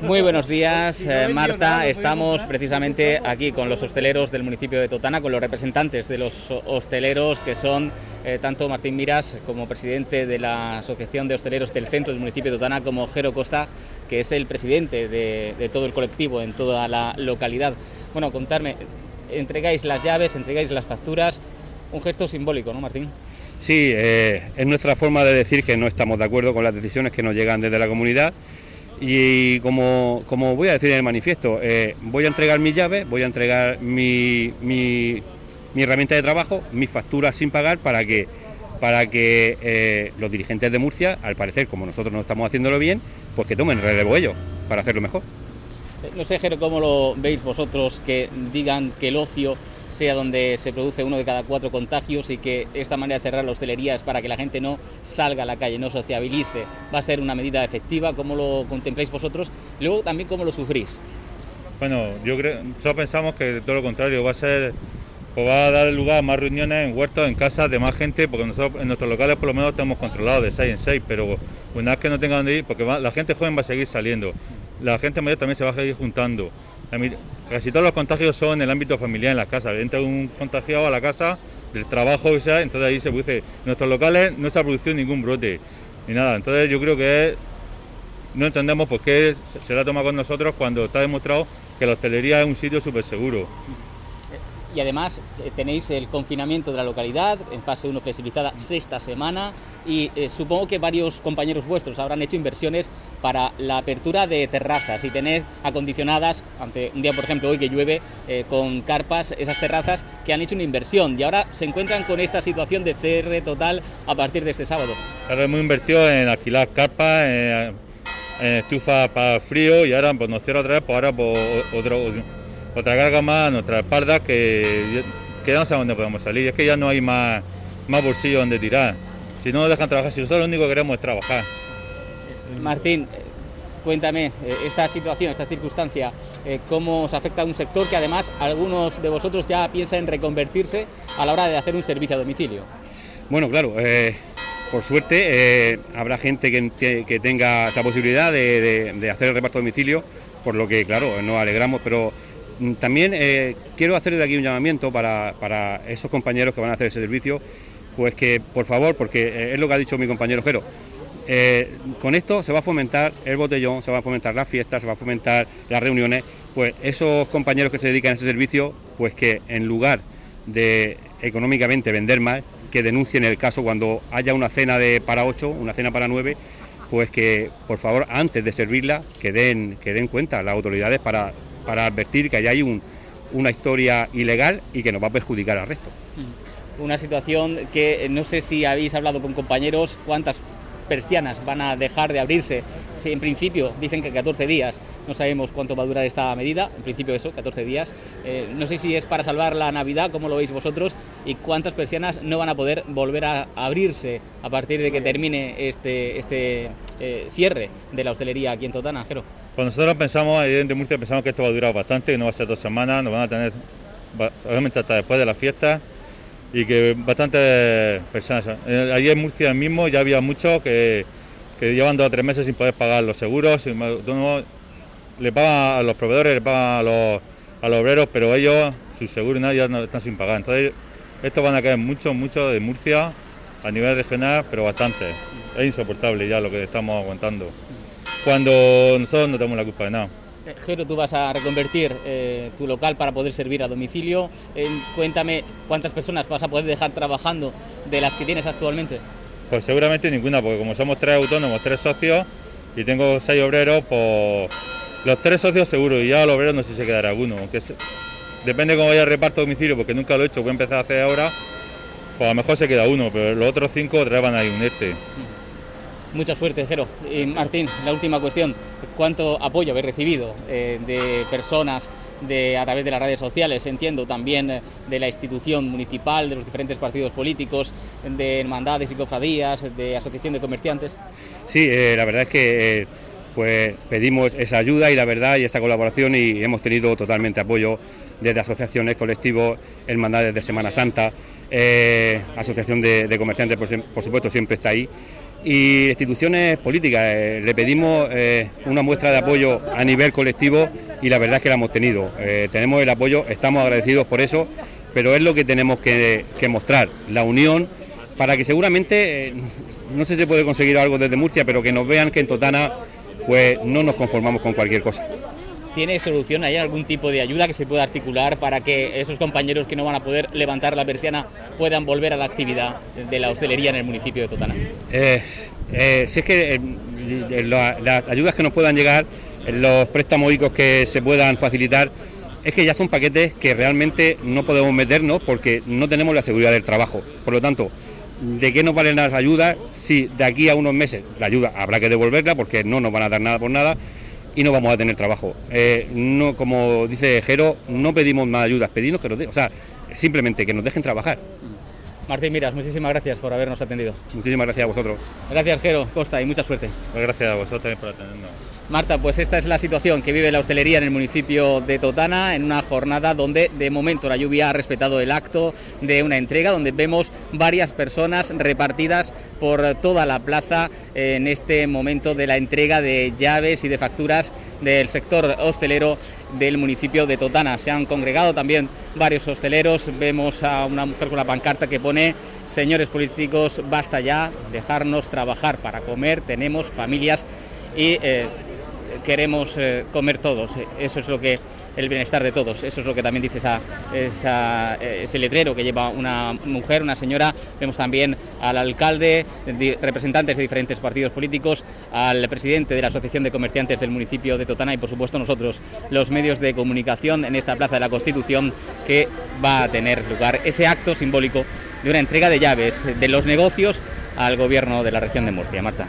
Muy buenos días, eh, Marta. Estamos precisamente aquí con los hosteleros del municipio de Totana, con los representantes de los hosteleros que son eh, tanto Martín Miras como presidente de la Asociación de Hosteleros del Centro del municipio de Totana, como Jero Costa, que es el presidente de, todo el colectivo en toda la localidad. Bueno, contarme, entregáis las llaves, entregáis las facturas, un gesto simbólico, ¿no, Martín? Sí, eh, es nuestra forma de decir que no estamos de acuerdo con las decisiones que nos llegan desde la comunidad y como, voy a decir en el manifiesto, eh, voy a entregar mis llaves, voy a entregar mi, mi, herramienta de trabajo, mis facturas sin pagar para que, para que eh, los dirigentes de Murcia, al parecer, como nosotros no estamos haciéndolo bien, pues que tomen relevo ellos para hacerlo mejor. No sé, Jero, cómo lo veis vosotros que digan que el ocio sea donde se produce uno de cada cuatro contagios y que esta manera de cerrar la hostelería para que la gente no salga a la calle, no sociabilice. Va a ser una medida efectiva, ¿cómo lo contempláis vosotros? Luego también cómo lo sufrís. Bueno, yo creo, nosotros pensamos que todo lo contrario, va a ser, pues va a dar lugar a más reuniones en huertos, en casas de más gente, porque nosotros en nuestros locales por lo menos tenemos controlado de 6 en 6, pero una vez que no tengan dónde ir, porque la gente joven va a seguir saliendo, la gente mayor también se va a seguir juntando. Casi todos los contagios son en el ámbito familiar, en las casas. Entra un contagiado a la casa del trabajo, o sea, entonces ahí se produce. En nuestros locales no se ha producido ningún brote ni nada. Entonces yo creo que no entendemos por qué se la toma con nosotros cuando está demostrado que la hostelería es un sitio súper seguro y además eh, tenéis el confinamiento de la localidad en fase 1 flexibilizada sexta semana y eh, supongo que varios compañeros vuestros habrán hecho inversiones para la apertura de terrazas y tener acondicionadas, ante un día por ejemplo hoy que llueve, eh, con carpas, esas terrazas que han hecho una inversión y ahora se encuentran con esta situación de cierre total a partir de este sábado. Ahora hemos invertido en alquilar carpas, en, estufas para frío y ahora pues, nos cierra otra vez, pues ahora pues, otro otra carga más a nuestra espalda que, que no sabemos dónde podemos salir. Es que ya no hay más, más bolsillo donde tirar. Si no nos dejan trabajar, si nosotros lo único que queremos es trabajar. Martín, cuéntame eh, esta situación, esta circunstancia, eh, cómo os afecta a un sector que además algunos de vosotros ya piensan en reconvertirse a la hora de hacer un servicio a domicilio. Bueno, claro, eh, por suerte habrá gente que, tenga esa posibilidad de, de, hacer el reparto a domicilio, por lo que, claro, nos alegramos, pero también eh, quiero hacer de aquí un llamamiento para, esos compañeros que van a hacer ese servicio, pues que por favor, porque eh, es lo que ha dicho mi compañero Jero, eh, con esto se va a fomentar el botellón, se va a fomentar las fiestas, se va a fomentar las reuniones, pues esos compañeros que se dedican a ese servicio, pues que en lugar de económicamente vender más, que denuncien el caso cuando haya una cena de para ocho, una cena para nueve, pues que por favor antes de servirla que den, que den cuenta las autoridades para para advertir que hay un, una historia ilegal y que nos va a perjudicar al resto. Una situación que no sé si habéis hablado con compañeros, cuántas persianas van a dejar de abrirse. En principio dicen que 14 días, no sabemos cuánto va a durar esta medida, en principio eso, 14 días. Eh, no sé si es para salvar la Navidad, como lo veis vosotros, y cuántas persianas no van a poder volver a abrirse a partir de que termine este, este eh, cierre de la hostelería aquí en Totana, Jero. Pues nosotros pensamos, de Murcia, pensamos que esto va a durar bastante, no va a ser dos semanas, nos van a tener, obviamente hasta después de la fiesta, y que bastantes personas. Eh, allí en Murcia mismo ya había muchos que, que llevan dos o tres meses sin poder pagar los seguros, le pagan a los proveedores, le pagan a los, a los obreros, pero ellos, su seguro ya están sin pagar. Entonces, estos van a caer muchos, muchos de Murcia a nivel regional, pero bastante. Es insoportable ya lo que estamos aguantando. Cuando nosotros no tenemos la culpa de nada. Eh, Jero, tú vas a reconvertir eh, tu local para poder servir a domicilio. cuéntame cuántas personas vas a poder dejar trabajando de las que tienes actualmente. Pues seguramente ninguna, porque como somos tres autónomos, tres socios y tengo seis obreros, pues los tres socios seguro y ya los obreros no sé si se quedará alguno. Aunque depende cómo vaya el reparto a domicilio, porque nunca lo he hecho, voy a empezar a hacer ahora pues a lo mejor se queda uno, pero los otros cinco otra van a unirte. Mucha suerte, Jero. Y Martín, la última cuestión. ¿Cuánto apoyo habéis recibido eh, de personas de, a través de las redes sociales, entiendo, también eh, de la institución municipal, de los diferentes partidos políticos, de hermandades y cofradías, de asociación de comerciantes? Sí, eh, la verdad es que pues pedimos esa ayuda y la verdad y esa colaboración y hemos tenido totalmente apoyo desde asociaciones, colectivos, hermandades de Semana Santa, eh, asociación de, comerciantes, por, supuesto, siempre está ahí. Y instituciones políticas. Eh, le pedimos eh, una muestra de apoyo a nivel colectivo y la verdad es que la hemos tenido. Eh, tenemos el apoyo, estamos agradecidos por eso, pero es lo que tenemos que, mostrar, la unión, para que seguramente, no sé si se puede conseguir algo desde Murcia, pero que nos vean que en Totana pues no nos conformamos con cualquier cosa. ¿Tiene solución? ¿Hay algún tipo de ayuda que se pueda articular para que esos compañeros que no van a poder levantar la persiana puedan volver a la actividad de la hostelería en el municipio de Totana? Eh, eh, si es que eh, las ayudas que nos puedan llegar, los préstamos que se puedan facilitar, es que ya son paquetes que realmente no podemos meternos porque no tenemos la seguridad del trabajo. Por lo tanto, ¿de qué nos valen las ayudas si de aquí a unos meses la ayuda habrá que devolverla porque no nos van a dar nada por nada? Y no vamos a tener trabajo. Eh, no, como dice Jero, no pedimos más ayudas, pedimos que nos den, o sea, simplemente que nos dejen trabajar. Martín Miras, muchísimas gracias por habernos atendido. Muchísimas gracias a vosotros. Gracias, Jero, Costa, y mucha suerte. Pues gracias a vosotros por atendernos. Marta, pues esta es la situación que vive la hostelería en el municipio de Totana en una jornada donde de momento la lluvia ha respetado el acto de una entrega, donde vemos varias personas repartidas por toda la plaza en este momento de la entrega de llaves y de facturas del sector hostelero del municipio de Totana. Se han congregado también varios hosteleros, vemos a una mujer con la pancarta que pone señores políticos, basta ya, dejarnos trabajar para comer, tenemos familias y eh, queremos eh, comer todos. Eso es lo que el bienestar de todos. Eso es lo que también dice esa, eh, ese letrero que lleva una mujer, una señora. Vemos también al alcalde, representantes de diferentes partidos políticos, al presidente de la Asociación de Comerciantes del municipio de Totana y, por supuesto, nosotros, los medios de comunicación en esta Plaza de la Constitución que va a tener lugar ese acto simbólico de una entrega de llaves de los negocios al gobierno de la región de Murcia. Marta.